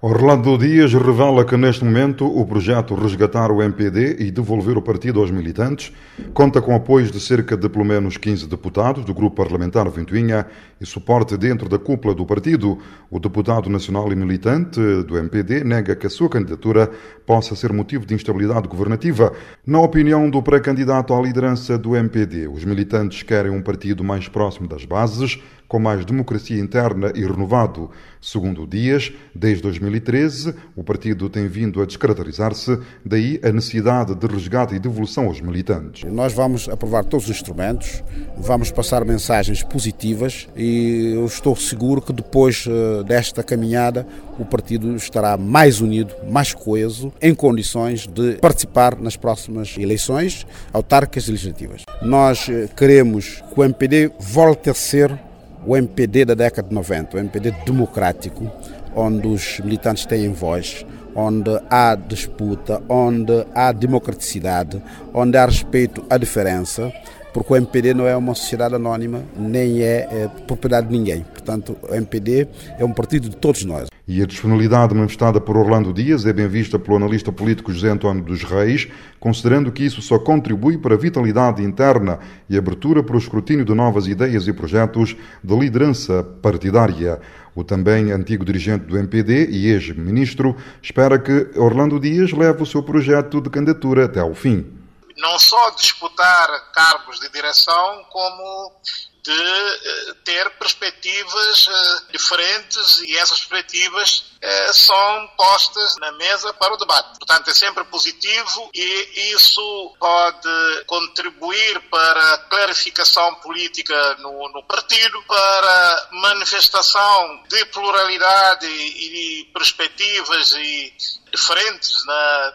Orlando Dias revela que neste momento o projeto Resgatar o MPD e devolver o partido aos militantes conta com apoios de cerca de pelo menos 15 deputados do grupo parlamentar Ventoinha e suporte dentro da cúpula do partido. O deputado nacional e militante do MPD nega que a sua candidatura possa ser motivo de instabilidade governativa. Na opinião do pré-candidato à liderança do MPD, os militantes querem um partido mais próximo das bases, com mais democracia interna e renovado. Segundo Dias, desde 2013, o partido tem vindo a descaracterizar-se, daí a necessidade de resgate e devolução aos militantes. Nós vamos aprovar todos os instrumentos, vamos passar mensagens positivas e eu estou seguro que depois eh, desta caminhada o partido estará mais unido, mais coeso, em condições de participar nas próximas eleições autárquicas e legislativas. Nós eh, queremos que o MPD volte a ser o MPD da década de 90, o MPD democrático, onde os militantes têm voz, onde há disputa, onde há democraticidade, onde há respeito à diferença, porque o MPD não é uma sociedade anónima, nem é, é propriedade de ninguém. Portanto, o MPD é um partido de todos nós. E a disponibilidade manifestada por Orlando Dias é bem vista pelo analista político José António dos Reis, considerando que isso só contribui para a vitalidade interna e abertura para o escrutínio de novas ideias e projetos de liderança partidária. O também antigo dirigente do MPD e ex-ministro espera que Orlando Dias leve o seu projeto de candidatura até ao fim. Não só disputar cargos de direção, como de eh, ter perspectivas eh, diferentes e essas perspectivas eh, são postas na mesa para o debate. Portanto, é sempre positivo e isso pode contribuir para a clarificação política no, no partido, para manifestação de pluralidade e, perspectivas e diferentes, na,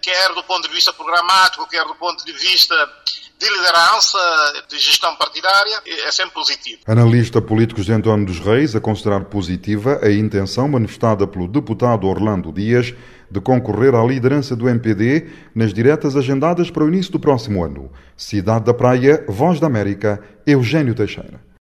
quer do ponto de vista programático, quer do ponto de vista de liderança, de gestão partidária, é sempre positivo. Analista político José António dos Reis a considerar positiva a intenção manifestada pelo deputado Orlando Dias de concorrer à liderança do MPD nas diretas agendadas para o início do próximo ano. Cidade da Praia, Voz da América, Eugênio Teixeira.